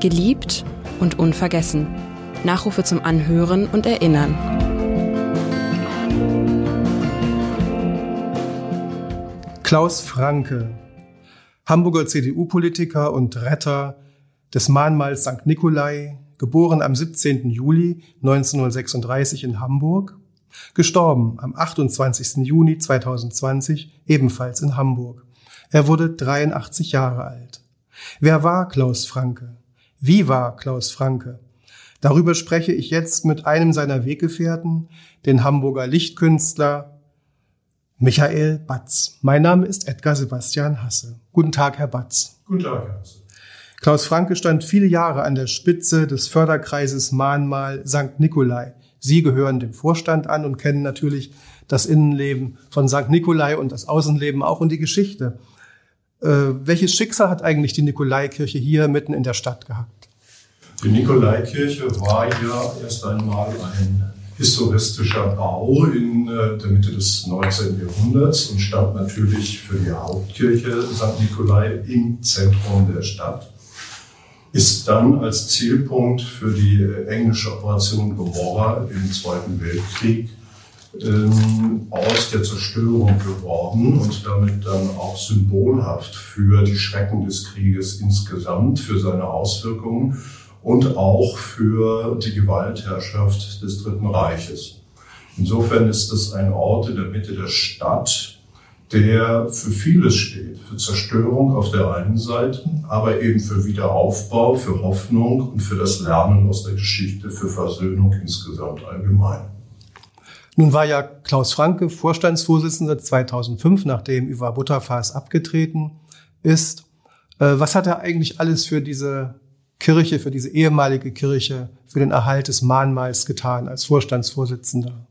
Geliebt und unvergessen. Nachrufe zum Anhören und Erinnern. Klaus Franke, Hamburger CDU-Politiker und Retter des Mahnmals St. Nikolai, geboren am 17. Juli 1936 in Hamburg, gestorben am 28. Juni 2020 ebenfalls in Hamburg. Er wurde 83 Jahre alt. Wer war Klaus Franke? Wie war Klaus Franke? Darüber spreche ich jetzt mit einem seiner Weggefährten, den Hamburger Lichtkünstler Michael Batz. Mein Name ist Edgar Sebastian Hasse. Guten Tag, Herr Batz. Guten Tag, Herr Hasse. Klaus Franke stand viele Jahre an der Spitze des Förderkreises Mahnmal St. Nikolai. Sie gehören dem Vorstand an und kennen natürlich das Innenleben von St. Nikolai und das Außenleben auch und die Geschichte. Äh, welches Schicksal hat eigentlich die Nikolaikirche hier mitten in der Stadt gehabt? Die Nikolaikirche war ja erst einmal ein historistischer Bau in äh, der Mitte des 19. Jahrhunderts und stand natürlich für die Hauptkirche St. Nikolai im Zentrum der Stadt. Ist dann als Zielpunkt für die englische Operation Gomorra im Zweiten Weltkrieg ähm, aus der Zerstörung geworden und damit dann auch symbolhaft für die Schrecken des Krieges insgesamt, für seine Auswirkungen und auch für die Gewaltherrschaft des Dritten Reiches. Insofern ist es ein Ort in der Mitte der Stadt, der für vieles steht, für Zerstörung auf der einen Seite, aber eben für Wiederaufbau, für Hoffnung und für das Lernen aus der Geschichte, für Versöhnung insgesamt allgemein. Nun war ja Klaus Franke Vorstandsvorsitzender 2005, nachdem Ivar Butterfass abgetreten ist. Äh, was hat er eigentlich alles für diese Kirche, für diese ehemalige Kirche, für den Erhalt des Mahnmals getan als Vorstandsvorsitzender?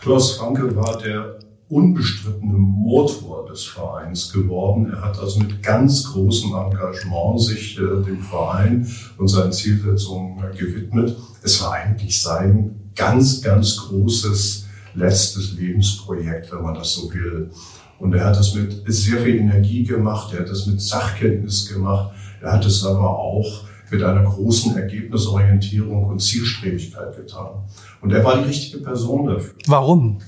Klaus Franke war der unbestrittene Motor des Vereins geworden. Er hat also mit ganz großem Engagement sich äh, dem Verein und seinen Zielsetzungen äh, gewidmet. Es war eigentlich sein ganz, ganz großes letztes Lebensprojekt, wenn man das so will. Und er hat das mit sehr viel Energie gemacht, er hat das mit Sachkenntnis gemacht, er hat es aber auch mit einer großen Ergebnisorientierung und Zielstrebigkeit getan. Und er war die richtige Person dafür. Warum?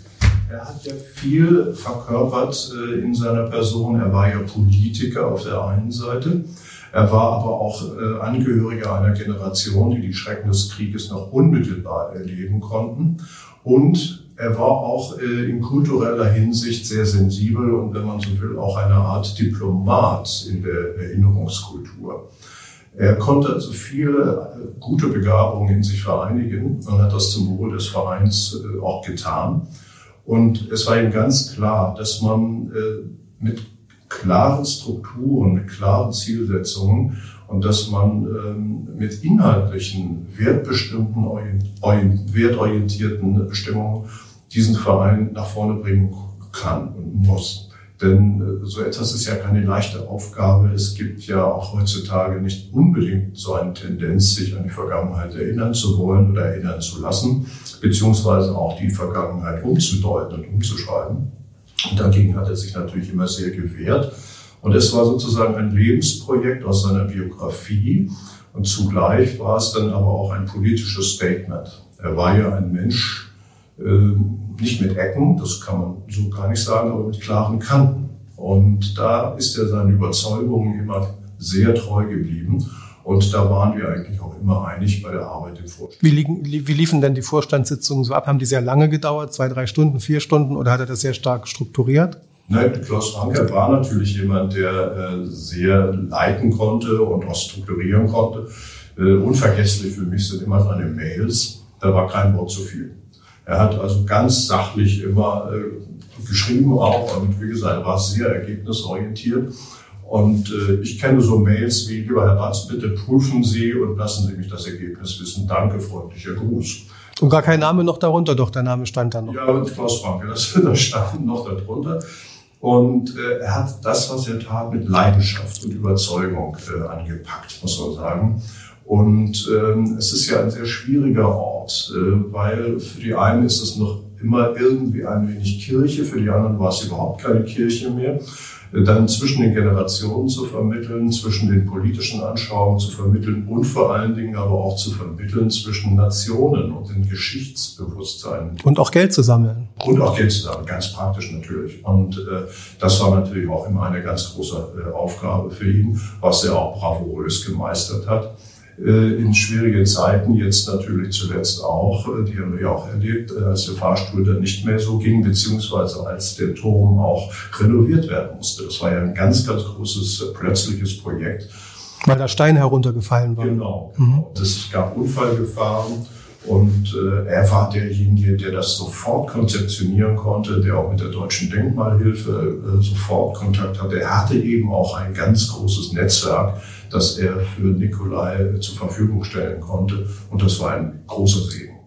Er hat ja viel verkörpert äh, in seiner Person. Er war ja Politiker auf der einen Seite. Er war aber auch äh, Angehöriger einer Generation, die die Schrecken des Krieges noch unmittelbar erleben konnten. Und er war auch äh, in kultureller Hinsicht sehr sensibel und wenn man so will, auch eine Art Diplomat in der Erinnerungskultur. Er konnte also viele äh, gute Begabungen in sich vereinigen und hat das zum Wohl des Vereins äh, auch getan. Und es war ihm ganz klar, dass man mit klaren Strukturen, mit klaren Zielsetzungen und dass man ähm, mit inhaltlichen, wertbestimmten, wertorientierten Bestimmungen diesen Verein nach vorne bringen kann und muss. Denn äh, so etwas ist ja keine leichte Aufgabe. Es gibt ja auch heutzutage nicht unbedingt so eine Tendenz, sich an die Vergangenheit erinnern zu wollen oder erinnern zu lassen, beziehungsweise auch die Vergangenheit umzudeuten und umzuschreiben. Und dagegen hat er sich natürlich immer sehr gewehrt. Und es war sozusagen ein Lebensprojekt aus seiner Biografie. Und zugleich war es dann aber auch ein politisches Statement. Er war ja ein Mensch, ähm, nicht mit Ecken, das kann man so gar nicht sagen, aber mit klaren Kanten. Und da ist er seinen Überzeugungen immer sehr treu geblieben. Und da waren wir eigentlich auch immer einig bei der Arbeit im Vorstand. Wie, liegen, wie liefen denn die Vorstandssitzungen so ab? Haben die sehr lange gedauert, zwei, drei Stunden, vier Stunden, oder hat er das sehr stark strukturiert? Nein, Klaus Franke war natürlich jemand, der äh, sehr leiten konnte und auch strukturieren konnte. Äh, unvergesslich für mich sind immer seine Mails. Da war kein Wort zu viel. Er hat also ganz sachlich immer äh, geschrieben auch und wie gesagt, war sehr ergebnisorientiert. Und äh, ich kenne so Mails wie, lieber Herr Batz, bitte prüfen Sie und lassen Sie mich das Ergebnis wissen. Danke, freundlicher Gruß. Und gar kein Name noch darunter, doch der Name stand da noch. Ja, Klaus Franke, das, das stand noch darunter. Und äh, er hat das, was er tat, mit Leidenschaft und Überzeugung äh, angepackt, muss man sagen. Und ähm, es ist ja ein sehr schwieriger Ort, äh, weil für die einen ist es noch immer irgendwie ein wenig Kirche, für die anderen war es überhaupt keine Kirche mehr dann zwischen den Generationen zu vermitteln, zwischen den politischen Anschauungen zu vermitteln und vor allen Dingen aber auch zu vermitteln zwischen Nationen und dem Geschichtsbewusstsein. Und auch Geld zu sammeln. Und auch Geld zu sammeln, ganz praktisch natürlich. Und äh, das war natürlich auch immer eine ganz große äh, Aufgabe für ihn, was er auch bravourös gemeistert hat. Äh, in schwierigen Zeiten, jetzt natürlich zuletzt auch, äh, die haben wir auch erlebt, äh, als der Fahrstuhl dann nicht mehr so ging, beziehungsweise als der Turm auch renoviert werden musste. Das war ja ein ganz, ganz großes plötzliches Projekt. Weil da Steine heruntergefallen waren. Genau. Mhm. Es gab Unfallgefahren. Und äh, er war derjenige, der das sofort konzeptionieren konnte, der auch mit der Deutschen Denkmalhilfe äh, sofort Kontakt hatte. Er hatte eben auch ein ganz großes Netzwerk das er für Nikolai zur Verfügung stellen konnte. Und das war ein großer Segen.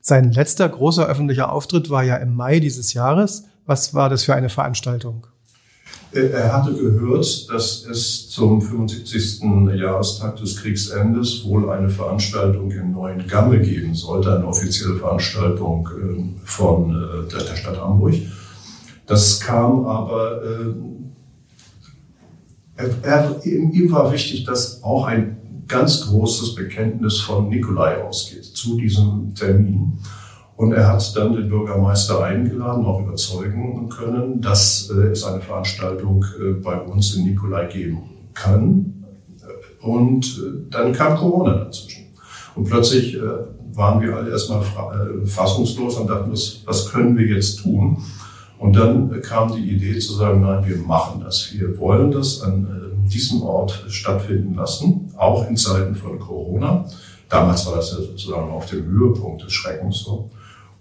Sein letzter großer öffentlicher Auftritt war ja im Mai dieses Jahres. Was war das für eine Veranstaltung? Er hatte gehört, dass es zum 75. Jahrestag des Kriegsendes wohl eine Veranstaltung in Neuen Gamme geben sollte, eine offizielle Veranstaltung ähm, von äh, der Stadt Hamburg. Das kam aber äh, er, ihm war wichtig, dass auch ein ganz großes Bekenntnis von Nikolai ausgeht zu diesem Termin. Und er hat dann den Bürgermeister eingeladen, auch überzeugen können, dass äh, es eine Veranstaltung äh, bei uns in Nikolai geben kann. Und äh, dann kam Corona dazwischen. Und plötzlich waren wir alle erstmal fassungslos und dachten, was, können wir jetzt tun? Und dann kam die Idee zu sagen, nein, wir machen das. Wir wollen das an diesem Ort stattfinden lassen, auch in Zeiten von Corona. Damals war das ja sozusagen auf dem Höhepunkt des Schreckens so.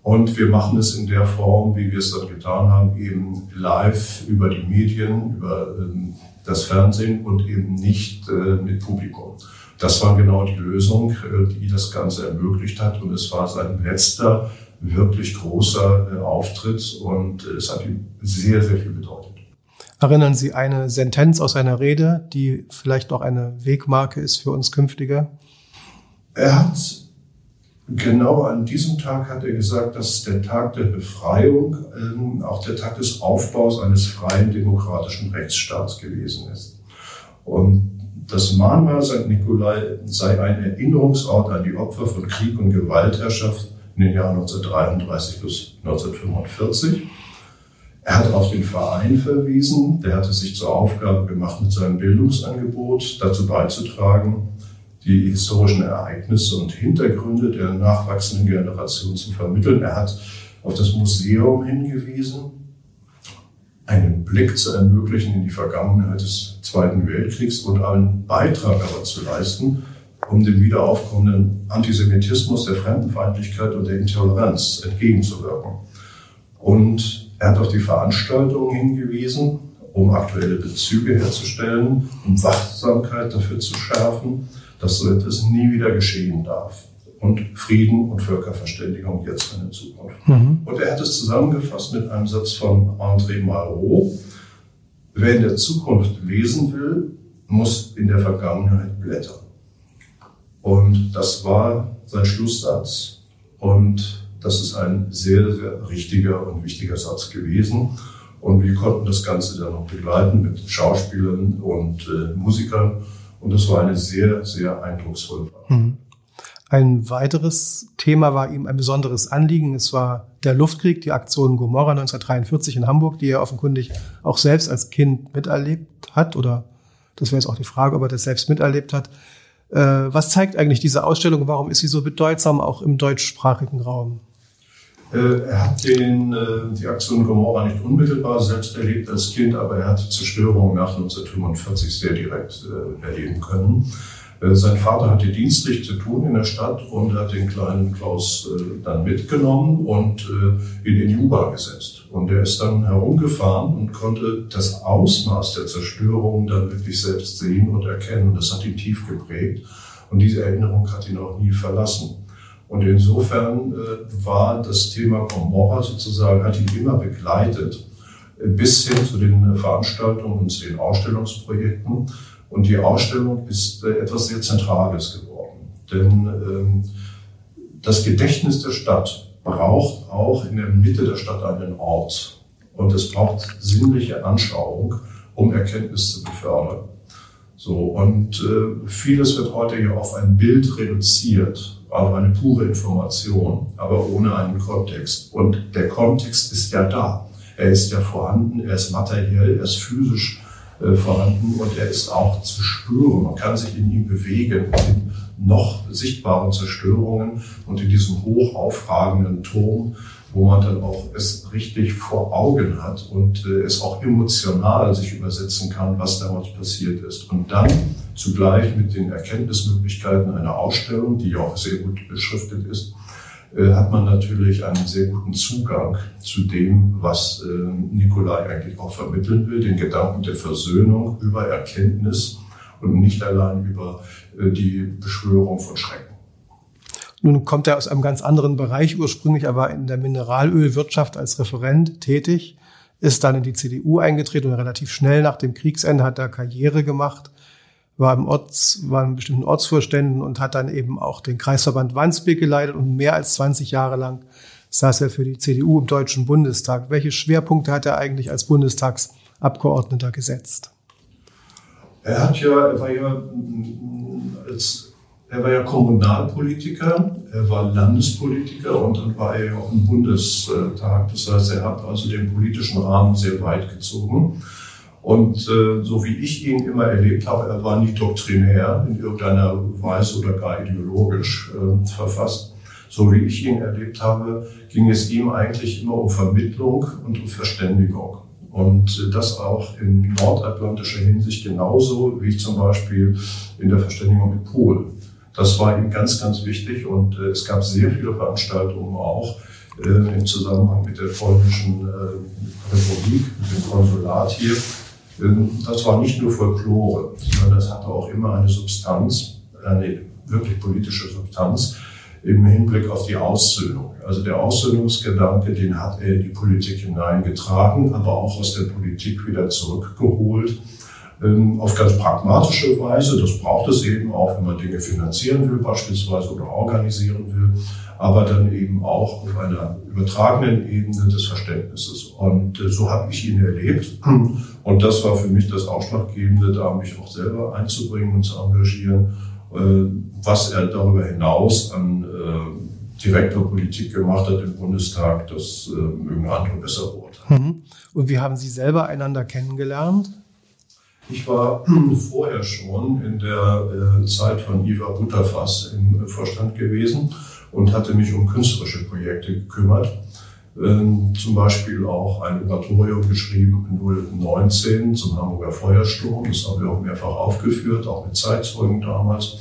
Und wir machen es in der Form, wie wir es dann getan haben, eben live über die Medien, über ähm, das Fernsehen und eben nicht äh, mit Publikum. Das war genau die Lösung, äh, die das Ganze ermöglicht hat. Und es war sein letzter wirklich großer äh, Auftritt und es hat ihm sehr, sehr viel bedeutet. Erinnern Sie eine Sentenz aus seiner Rede, die vielleicht auch eine Wegmarke ist für uns künftige? Er hat genau an diesem Tag hat er gesagt, dass der Tag der Befreiung ähm, auch der Tag des Aufbaus eines freien demokratischen Rechtsstaats gewesen ist. Und das Mahnmal St. Nikolai sei ein Erinnerungsort an die Opfer von Krieg und Gewaltherrschaft in den Jahren 1933 bis 1945. Er hat auf den Verein verwiesen, der hatte sich zur Aufgabe gemacht, mit seinem Bildungsangebot dazu beizutragen, die historischen Ereignisse und Hintergründe der nachwachsenden Generation zu vermitteln. Er hat auf das Museum hingewiesen, einen Blick zu ermöglichen in die Vergangenheit des Zweiten Weltkriegs und einen Beitrag aber zu leisten, um dem wiederaufkommenden Antisemitismus, der Fremdenfeindlichkeit und der Intoleranz entgegenzuwirken. Und er hat auf die Veranstaltungen hingewiesen, um aktuelle Bezüge herzustellen, um Wachsamkeit dafür zu schärfen, dass so etwas nie wieder geschehen darf. Und Frieden und Völkerverständigung jetzt in der Zukunft. Mhm. Und er hat es zusammengefasst mit einem Satz von André Malraux. Wer in der Zukunft lesen will, muss in der Vergangenheit blättern. Und das war sein Schlusssatz. Und das ist ein sehr, sehr richtiger und wichtiger Satz gewesen. Und wir konnten das Ganze dann noch begleiten mit Schauspielern und äh, Musikern. Und das war eine sehr, sehr eindrucksvolle Fahrt. Mhm. Ein weiteres Thema war ihm ein besonderes Anliegen. Es war der Luftkrieg, die Aktion Gomorra 1943 in Hamburg, die er offenkundig auch selbst als Kind miterlebt hat. Oder das wäre jetzt auch die Frage, ob er das selbst miterlebt hat. Äh, was zeigt eigentlich diese Ausstellung? Warum ist sie so bedeutsam auch im deutschsprachigen Raum? Äh, er hat den, äh, die Aktion Gomorra nicht unmittelbar selbst erlebt als Kind, aber er hat die Zerstörung nach 1945 sehr direkt erleben können. Äh, sein Vater hatte dienstlich zu tun in der Stadt und hat den kleinen Klaus äh, dann mitgenommen und äh, in U-Bahn gesetzt. Und er ist dann herumgefahren und konnte das Ausmaß der Zerstörung dann wirklich selbst sehen und erkennen. Das hat ihn tief geprägt und diese Erinnerung hat ihn auch nie verlassen. Und insofern war das Thema Gomorra sozusagen, hat ihn immer begleitet, bis hin zu den Veranstaltungen und zu den Ausstellungsprojekten. Und die Ausstellung ist äh, etwas sehr Zentrales geworden. Denn ähm, das Gedächtnis der Stadt braucht auch in der Mitte der Stadt einen Ort. Und es braucht sinnliche Anschauung, um Erkenntnis zu befördern. So, und äh, vieles wird heute hier auf ein Bild reduziert, auf eine pure Information, aber ohne einen Kontext. Und der Kontext ist ja da. Er ist ja vorhanden, er ist materiell, er ist physisch äh, vorhanden und er ist auch zu spüren. Man kann sich in ihm bewegen, in noch sichtbaren Zerstörungen und in diesem hoch aufragenden Turm wo man dann auch es richtig vor Augen hat und äh, es auch emotional sich übersetzen kann, was damals passiert ist. Und dann zugleich mit den Erkenntnismöglichkeiten einer Ausstellung, die ja auch sehr gut beschriftet ist, äh, hat man natürlich einen sehr guten Zugang zu dem, was äh, Nikolai eigentlich auch vermitteln will, den Gedanken der Versöhnung über Erkenntnis und nicht allein über äh, die Beschwörung von Schrecken. Nun kommt er aus einem ganz anderen Bereich ursprünglich, er war in der Mineralölwirtschaft als Referent tätig, ist dann in die CDU eingetreten und relativ schnell nach dem Kriegsende hat er Karriere gemacht, war im Orts, war in bestimmten Ortsvorständen und hat dann eben auch den Kreisverband Wandsbek geleitet und mehr als 20 Jahre lang saß er für die CDU im Deutschen Bundestag. Welche Schwerpunkte hat er eigentlich als Bundestagsabgeordneter gesetzt? Er hat ja, er war ja als er war ja Kommunalpolitiker, er war Landespolitiker und dann war er ja auch im Bundestag. Das heißt, er hat also den politischen Rahmen sehr weit gezogen. Und äh, so wie ich ihn immer erlebt habe, er war nie doktrinär in irgendeiner Weise oder gar ideologisch äh, verfasst. So wie ich ihn erlebt habe, ging es ihm eigentlich immer um Vermittlung und um Verständigung. Und das auch in nordatlantischer Hinsicht genauso wie zum Beispiel in der Verständigung mit Polen. Das war ihm ganz, ganz wichtig und äh, es gab sehr viele Veranstaltungen auch äh, im Zusammenhang mit der polnischen äh, Republik, mit dem Konsulat hier. Ähm, das war nicht nur Folklore, sondern das hatte auch immer eine Substanz, eine wirklich politische Substanz im Hinblick auf die Aussöhnung. Also der Aussöhnungsgedanke, den hat er in die Politik hineingetragen, aber auch aus der Politik wieder zurückgeholt auf ganz pragmatische Weise. Das braucht es eben auch, wenn man Dinge finanzieren will beispielsweise oder organisieren will, aber dann eben auch auf einer übertragenen Ebene des Verständnisses. Und äh, so habe ich ihn erlebt. Und das war für mich das Ausschlaggebende, da mich auch selber einzubringen und zu engagieren, äh, was er darüber hinaus an äh, Direktorpolitik gemacht hat im Bundestag, das mögen andere besser beurteilen. Mhm. Und wie haben Sie selber einander kennengelernt? Ich war vorher schon in der äh, Zeit von Iva Butterfass im Vorstand gewesen und hatte mich um künstlerische Projekte gekümmert. Ähm, zum Beispiel auch ein Oratorium geschrieben, 019 zum Hamburger Feuersturm. Das haben wir auch mehrfach aufgeführt, auch mit Zeitzeugen damals.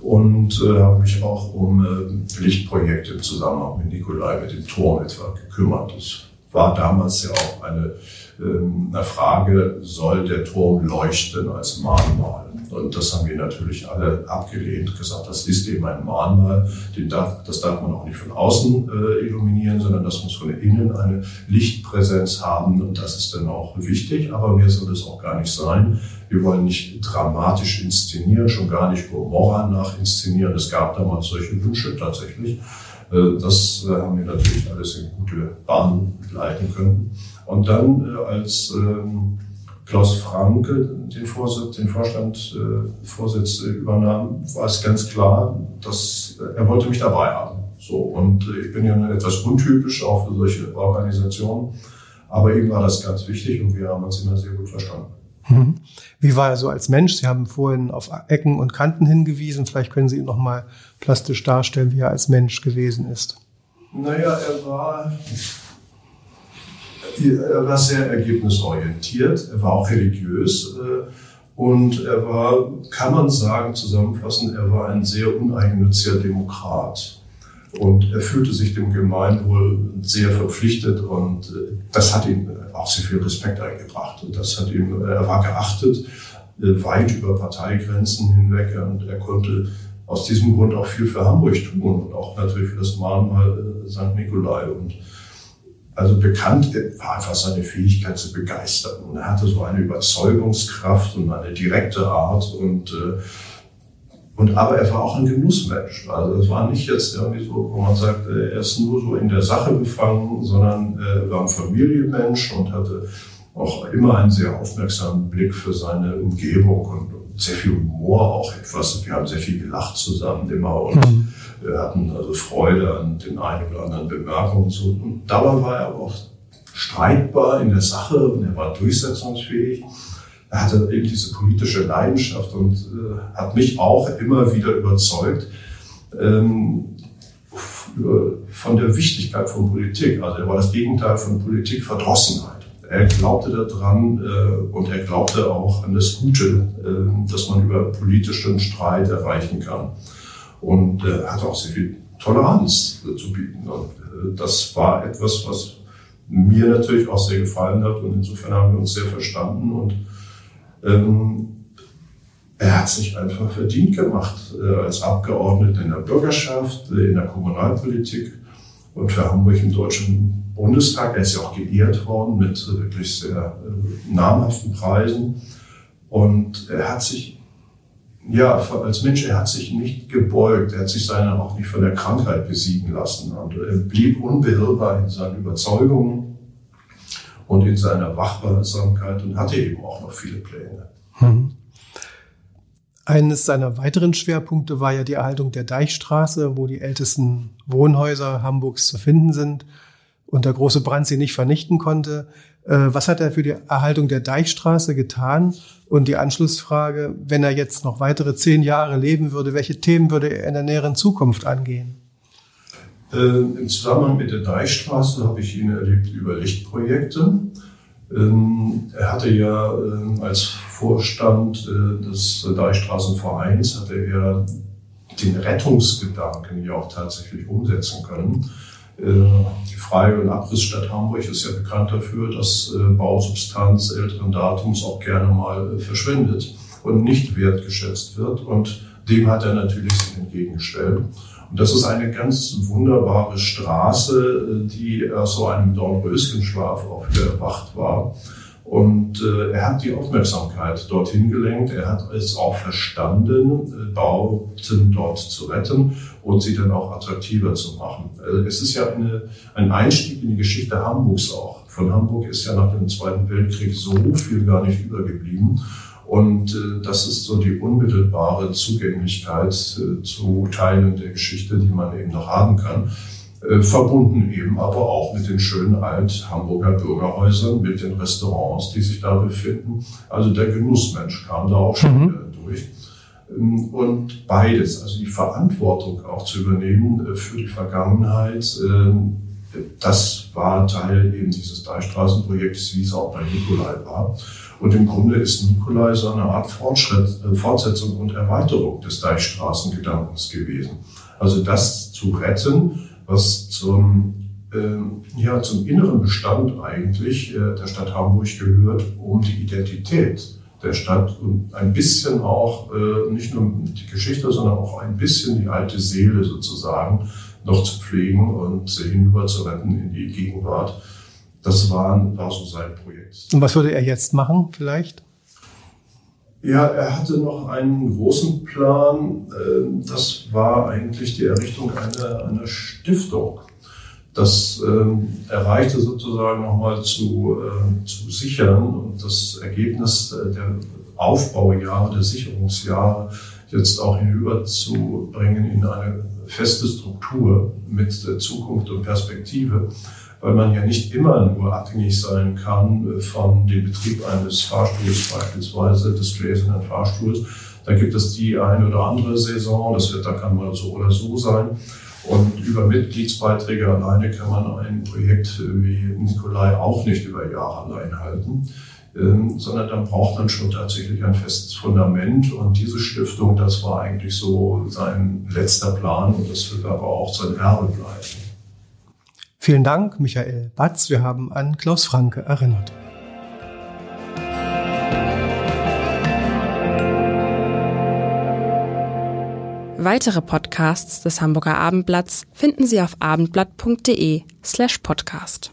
Und äh, habe mich auch um äh, Lichtprojekte im Zusammenhang mit Nikolai, mit dem Turm etwa gekümmert. Das war damals ja auch eine ähm, eine Frage, soll der Turm leuchten als Mahnmal? Und das haben wir natürlich alle abgelehnt, gesagt, das ist eben ein Mahnmal, darf, das darf man auch nicht von außen äh, illuminieren, sondern das muss von innen eine Lichtpräsenz haben und das ist dann auch wichtig, aber mehr soll es auch gar nicht sein. Wir wollen nicht dramatisch inszenieren, schon gar nicht Gomorra nachinszenieren. Es gab damals solche Wünsche tatsächlich. Äh, das äh, haben wir natürlich alles in gute Bahnen leiten können. Und dann, äh, als ähm, Klaus Franke den, Vorsitz, den Vorstand äh, Vorsitz übernahm, war es ganz klar, dass er wollte mich dabei haben. So und ich bin ja etwas untypisch auch für solche Organisationen, aber ihm war das ganz wichtig und wir haben uns immer sehr gut verstanden. Mhm. Wie war er so als Mensch? Sie haben vorhin auf Ecken und Kanten hingewiesen. Vielleicht können Sie ihn noch mal plastisch darstellen, wie er als Mensch gewesen ist. Naja, er war er war sehr ergebnisorientiert, er war auch religiös äh, und er war, kann man sagen, zusammenfassend, er war ein sehr uneigennütziger Demokrat. Und er fühlte sich dem Gemeinwohl sehr verpflichtet und äh, das hat ihm auch sehr viel Respekt eingebracht. Und das hat ihm, er war geachtet, äh, weit über Parteigrenzen hinweg und er konnte aus diesem Grund auch viel für Hamburg tun und auch natürlich für das Mahnmal St. Nikolai. Und also bekannt war einfach seine Fähigkeit zu begeistern. Und er hatte so eine Überzeugungskraft und eine direkte Art und äh, Und, aber er war auch ein Genussmensch. Also es war nicht jetzt irgendwie so, wo man sagt, er ist nur so in der Sache befangen, sondern er war ein Familienmensch und hatte auch immer einen sehr aufmerksamen Blick für seine Umgebung und sehr viel Humor auch etwas. Wir haben sehr viel gelacht zusammen immer und mhm. hatten also Freude an den einen oder anderen Bemerkungen und so. Und dabei war er aber auch streitbar in der Sache und er war durchsetzungsfähig er hatte eben diese politische Leidenschaft und äh, hat mich auch immer wieder überzeugt ähm, von der Wichtigkeit von Politik. Also er war das Gegenteil von Politikverdrossenheit. Er glaubte daran äh, und er glaubte auch an das Gute, äh, das man über politischen Streit erreichen kann. Und äh, hatte auch sehr viel Toleranz äh, zu bieten. Und äh, das war etwas, was mir natürlich auch sehr gefallen hat. Und insofern haben wir uns sehr verstanden und ähm, er hat sich einfach verdient gemacht äh, als Abgeordneter in der Bürgerschaft, äh, in der Kommunalpolitik und für Hamburg im Deutschen Bundestag. Er ist ja auch geehrt worden mit äh, wirklich sehr äh, namhaften Preisen. Und er hat sich, ja, als Mensch, er hat sich nicht gebeugt. Er hat sich seine auch nicht von der Krankheit besiegen lassen. Und er blieb unbeirrbar in seinen Überzeugungen und in seiner Wachsamkeit und hatte eben auch noch viele Pläne. Hm. Eines seiner weiteren Schwerpunkte war ja die Erhaltung der Deichstraße, wo die ältesten Wohnhäuser Hamburgs zu finden sind und der große Brand sie nicht vernichten konnte. Äh, was hat er für die Erhaltung der Deichstraße getan? Und die Anschlussfrage, wenn er jetzt noch weitere zehn Jahre leben würde, welche Themen würde er in der näheren Zukunft angehen? Äh, Im Zusammenhang mit der Deichstraße habe ich ihn erlebt über Lichtprojekte. Ähm, er hatte ja äh, als Vorstand äh, des Deichstraßenvereins hatte er den Rettungsgedanken ja auch tatsächlich umsetzen können. Äh, die Freie- und Abrissstadt Hamburg ist ja bekannt dafür, dass äh, Bausubstanz älteren Datums auch gerne mal äh, verschwindet und nicht wertgeschätzt wird. Und dem hat er natürlich sich entgegengestellt. Und das ist eine ganz wunderbare Straße, die aus so einem Dornröschenschlaf erwacht war. Und äh, er hat die Aufmerksamkeit dorthin gelenkt. Er hat es auch verstanden, äh, Bauten dort zu retten und sie dann auch attraktiver zu machen. Also es ist ja eine, ein Einstieg in die Geschichte Hamburgs auch. Von Hamburg ist ja nach dem Zweiten Weltkrieg so viel gar nicht übergeblieben. Und äh, das ist so die unmittelbare Zugänglichkeit äh, zu Teilen der Geschichte, die man eben noch haben kann. Äh, verbunden eben aber auch mit den schönen Alt-Hamburger Bürgerhäusern, mit den Restaurants, die sich da befinden. Also der Genussmensch kam da auch schon mhm. Durch. Ähm, und beides, also die Verantwortung auch zu übernehmen für die Vergangenheit, das war Teil eben dieses Deichstraßenprojekts, wie es auch bei Nikolai war. Und im Grunde ist Nikolai so eine Art äh, Fortsetzung und Erweiterung des Deichstraßengedankens gewesen. Also das zu retten, was zum, äh, ja, zum inneren Bestand eigentlich äh, der Stadt Hamburg gehört, um die Identität der Stadt und ein bisschen auch, äh, nicht nur die Geschichte, sondern auch ein bisschen die alte Seele sozusagen noch zu pflegen und hinüber zu retten in die Gegenwart das war, war so sein Projekt. Und was würde er jetzt machen vielleicht? Ja, er hatte noch einen großen Plan. Ähm, das war eigentlich die Errichtung einer, einer Stiftung. Das ähm, erreichte sozusagen nochmal zu, äh, zu sichern und das Ergebnis der Aufbaujahre, der Sicherungsjahre jetzt auch hinüberzubringen in eine feste Struktur mit Zukunft und Perspektive weil man ja nicht immer nur abhängig sein kann äh, von dem Betrieb eines Fahrstuhls, beispielsweise des gläsernen Fahrstuhls. Da gibt es die eine oder andere Saison, das Wetter kann mal so oder so sein. Und über Mitgliedsbeiträge alleine kann man ein Projekt wie Nikolai auch nicht über Jahre allein halten, ähm, sondern dann braucht man schon tatsächlich ein festes Fundament. Und diese Stiftung, das war eigentlich so sein letzter Plan und das wird aber auch sein Erbe bleiben. Vielen Dank, Michael Batz. Wir haben an Klaus Franke erinnert. Weitere Podcasts des Hamburger Abendblatts finden Sie auf abendblatt.de slash podcast.